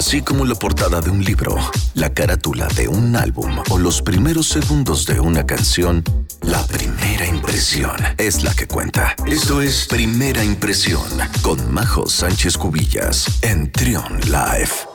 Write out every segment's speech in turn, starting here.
Así como la portada de un libro, la carátula de un álbum o los primeros segundos de una canción, la primera impresión es la que cuenta. Esto es Primera Impresión con Majo Sánchez Cubillas en Trion Live.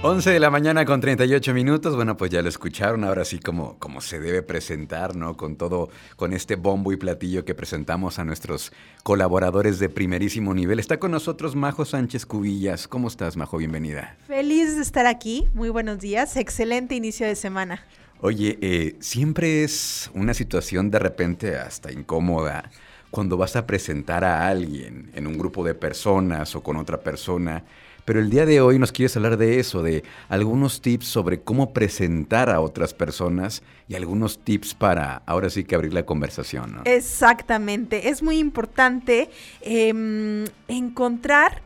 11 de la mañana con 38 minutos. Bueno, pues ya lo escucharon. Ahora sí, como, como se debe presentar, ¿no? Con todo, con este bombo y platillo que presentamos a nuestros colaboradores de primerísimo nivel. Está con nosotros Majo Sánchez Cubillas. ¿Cómo estás, Majo? Bienvenida. Feliz de estar aquí. Muy buenos días. Excelente inicio de semana. Oye, eh, siempre es una situación de repente hasta incómoda cuando vas a presentar a alguien en un grupo de personas o con otra persona pero el día de hoy nos quieres hablar de eso, de algunos tips sobre cómo presentar a otras personas y algunos tips para ahora sí que abrir la conversación. ¿no? Exactamente, es muy importante em, encontrar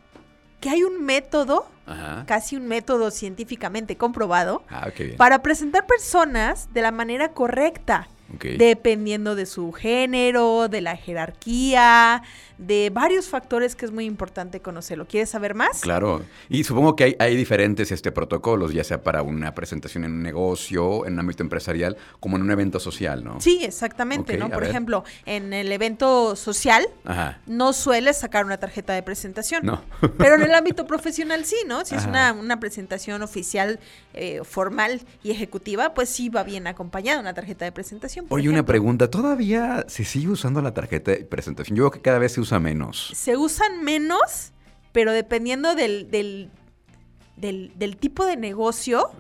que hay un método, casi un método científicamente comprobado, ah, para presentar personas de la manera correcta. Dependiendo de su género, de la jerarquía, de varios factores que es muy importante conocerlo. ¿Quieres saber más? Claro. Y supongo que hay, diferentes este, protocolos, ya sea para una presentación en un negocio, en un ámbito empresarial, como en un evento social, ¿no? Sí, exactamente, ¿no? Por ejemplo, en el evento social no sueles sacar una tarjeta de presentación. No. pero en el ámbito profesional sí, ¿no? Si es una, presentación oficial, eh, formal y ejecutiva, pues sí va bien acompañada una tarjeta de presentación. Oye, una pregunta, ¿todavía se sigue usando la tarjeta de presentación? Yo creo que cada vez se usa menos. Se usan menos, pero dependiendo del, del, del, tipo de negocio,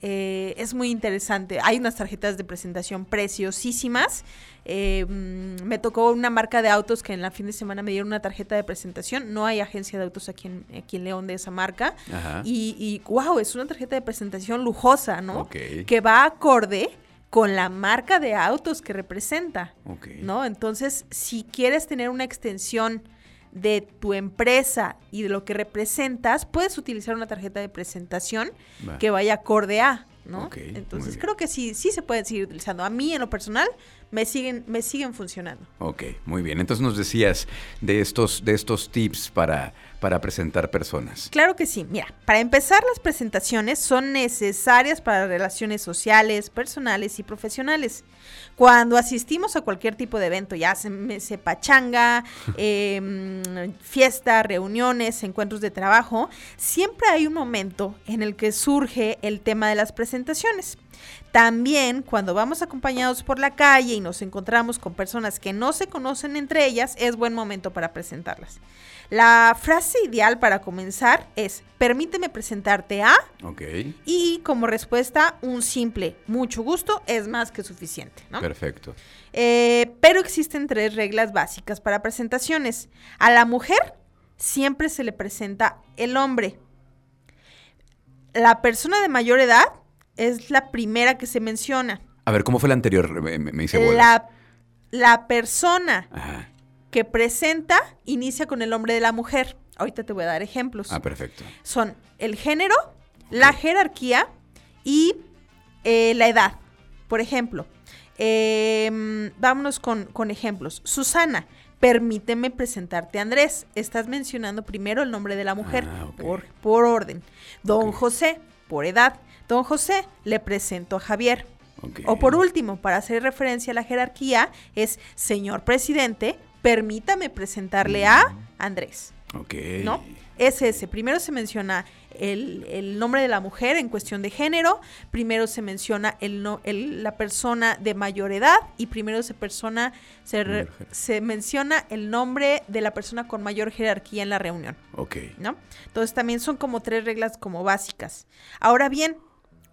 eh, es muy interesante. Hay unas tarjetas de presentación preciosísimas. Eh, mm, me tocó una marca de autos que en la fin de semana me dieron una tarjeta de presentación. No hay agencia de autos aquí en, aquí en León de esa marca. Y, y, wow, es una tarjeta de presentación lujosa, ¿no? Que va acorde con la marca de autos que representa. ¿No? Entonces, si quieres tener una extensión de tu empresa y de lo que representas, puedes utilizar una tarjeta de presentación que vaya acorde a, ¿no? Entonces, creo que sí, sí se puede seguir utilizando. A mí, en lo personal, me siguen, me siguen funcionando. Ok, muy bien. Entonces nos decías de estos, de estos tips para, para presentar personas. Claro que sí. Mira, para empezar, las presentaciones son necesarias para relaciones sociales, personales y profesionales. Cuando asistimos a cualquier tipo de evento, ya se, pachanga, em, fiesta, reuniones, encuentros de trabajo, siempre hay un momento en el que surge el tema de las presentaciones. También cuando vamos acompañados por la calle y nos encontramos con personas que no se conocen entre ellas, es buen momento para presentarlas. La frase ideal para comenzar es, permíteme presentarte a... Ok. Y como respuesta, un simple, mucho gusto es más que suficiente. ¿no? Perfecto. Eh, pero existen tres reglas básicas para presentaciones. A la mujer siempre se le presenta el hombre. La persona de mayor edad es la primera que se menciona. A ver, ¿cómo fue la anterior? Me, dice la, la persona que presenta inicia con el nombre de la mujer. Ahorita te voy a dar ejemplos. Ah, perfecto. Son el género, la jerarquía y eh, la edad. Por ejemplo, em, vámonos con, con ejemplos. Susana, permíteme presentarte a Andrés. Estás mencionando primero el nombre de la mujer ah, por, por, orden. Don José, por edad. Don José, le presento a Javier. O por último, para hacer referencia a la jerarquía, es señor presidente, permítame presentarle a. Andrés. Ok. ¿No? Es ese. Primero se menciona el, nombre de la mujer en cuestión de género, primero se menciona el, la persona de mayor edad y primero se, persona, se, se, menciona el nombre de la persona con mayor jerarquía en la reunión. Ok. ¿No? Entonces también son como tres reglas como básicas. Ahora bien,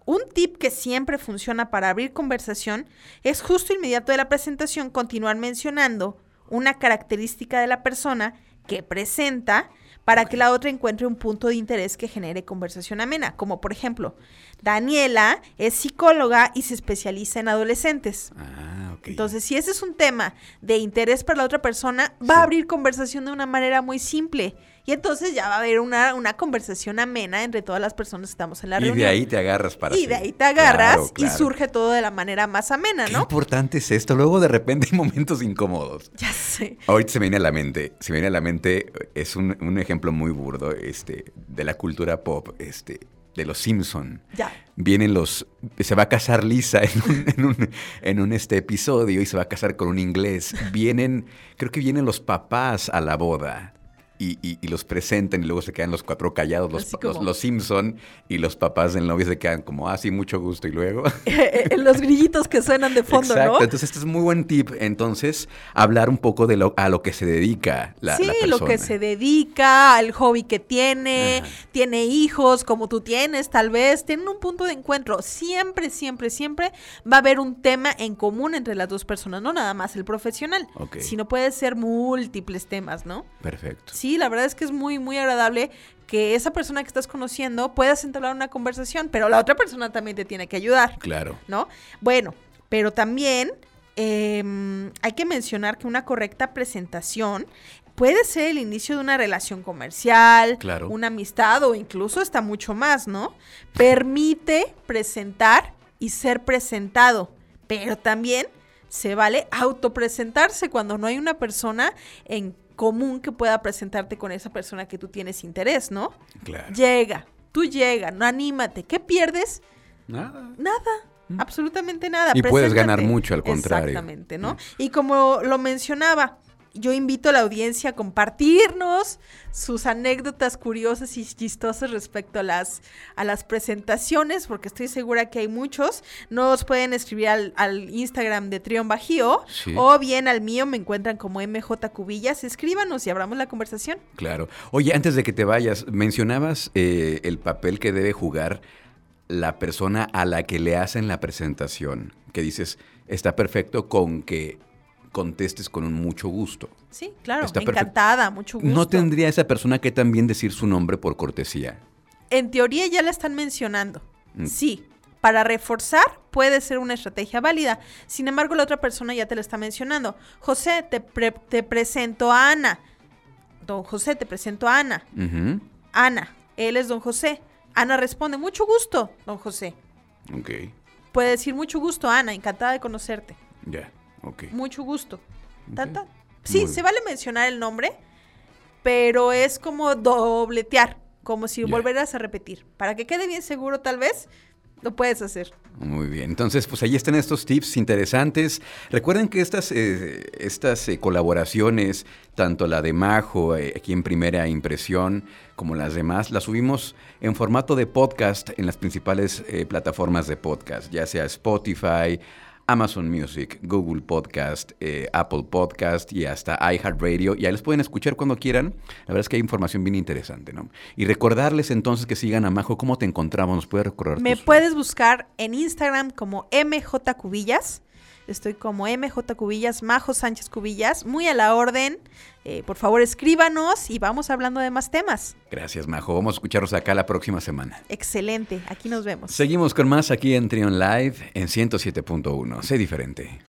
un tip que siempre funciona para abrir conversación es justo inmediato de la presentación continuar mencionando una característica de la persona que presenta para que la otra encuentre un punto de interés que genere conversación amena, como por ejemplo, Daniela es psicóloga y se especializa en adolescentes. Ah, Entonces, si ese es un tema de interés para la otra persona, va a abrir conversación de una manera muy simple Y entonces ya va a haber una, una conversación amena entre todas las personas que estamos en la reunión. Y de ahí te agarras para Y de ahí te agarras y surge todo de la manera más amena, ¿no? Qué importante es esto. Luego de repente hay momentos incómodos. Ya sé. Ahorita se me viene a la mente, se me viene a la mente, es un, un ejemplo muy burdo este, de la cultura pop. Este, de los Simpson. Ya. Vienen los. Se va a casar Lisa en un, en un, en un este episodio y se va a casar con un inglés. Vienen. Creo que vienen los papás a la boda y, los presentan y luego se quedan los cuatro callados, los, los, Simpson y los papás del novio se quedan como, ah, sí, mucho gusto y luego... Eh, los grillitos que suenan de fondo, Exacto. Entonces este es muy buen tip. Entonces, hablar un poco de lo, a lo que se dedica la, sí, persona. lo que se dedica, al hobby que tiene, tiene hijos como tú tienes, tal vez, tienen un punto de encuentro. Siempre, siempre, siempre va a haber un tema en común entre las dos personas, no nada más el profesional, sino puede ser múltiples temas, ¿no? Perfecto. Sí, la verdad es que es muy, muy agradable que esa persona que estás conociendo puedas entablar una conversación, pero la otra persona también te tiene que ayudar. Claro. ¿No? Bueno, pero también em, hay que mencionar que una correcta presentación puede ser el inicio de una relación comercial, claro. una amistad o incluso hasta mucho más, ¿no? Permite presentar y ser presentado, pero también se vale autopresentarse cuando no hay una persona en común que pueda presentarte con esa persona que tú tienes interés, ¿no? Claro. Llega, tú llega, no anímate. ¿Qué pierdes? Nada. Nada. Mm. Absolutamente nada. Y puedes ganar mucho, al contrario. Exactamente, ¿no? Mm. Y como lo mencionaba, yo invito a la audiencia a compartirnos sus anécdotas curiosas y chistosas respecto a las, a las presentaciones, porque estoy segura que hay muchos. Nos pueden escribir al, Instagram de Trión Bajío o bien al mío, me encuentran como MJ Cubillas. Escríbanos y abramos la conversación. Claro. Oye, antes de que te vayas, mencionabas eh, el papel que debe jugar la persona a la que le hacen la presentación, que dices, está perfecto con que contestes con mucho gusto. Sí, claro, encantada, mucho gusto. ¿No tendría esa persona que también decir su nombre por cortesía? En teoría ya la están mencionando. Mm. Sí, para reforzar puede ser una estrategia válida. Sin embargo, la otra persona ya te la está mencionando. José, te, te presento a Ana. Don José, te presento a Ana. Ana, él es don José. Ana responde, mucho gusto, don José. Ok. Puede decir, mucho gusto, Ana, encantada de conocerte. Ya. Mucho gusto. Sí, se vale mencionar el nombre, pero es como dobletear, como si volvieras a repetir. Para que quede bien seguro, tal vez, lo puedes hacer. Muy bien, entonces pues ahí están estos tips interesantes. Recuerden que estas, eh, estas eh, colaboraciones, tanto la de Majo eh, aquí en primera impresión, como las demás, las subimos en formato de podcast en las principales plataformas de podcast, ya sea Spotify, Amazon Music, Google Podcast, eh, Apple Podcast y hasta iHeartRadio. Y ahí les pueden escuchar cuando quieran. La verdad es que hay información bien interesante, ¿no? Y recordarles entonces que sigan a Majo. ¿Cómo te encontramos? ¿Nos puedes recordar? Me puedes buscar en Instagram como MJ Cubillas. Estoy como MJ Cubillas, Majo Sánchez Cubillas, muy a la orden. Eh, por favor, escríbanos y vamos hablando de más temas. Gracias, Majo. Vamos a escucharnos acá la próxima semana. Excelente, aquí nos vemos. Seguimos con más aquí en Trion Live en 107.1. Sé diferente.